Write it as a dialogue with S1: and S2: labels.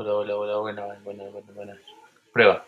S1: Hola, hola, hola, buena, buena, buena, buena. Prueba.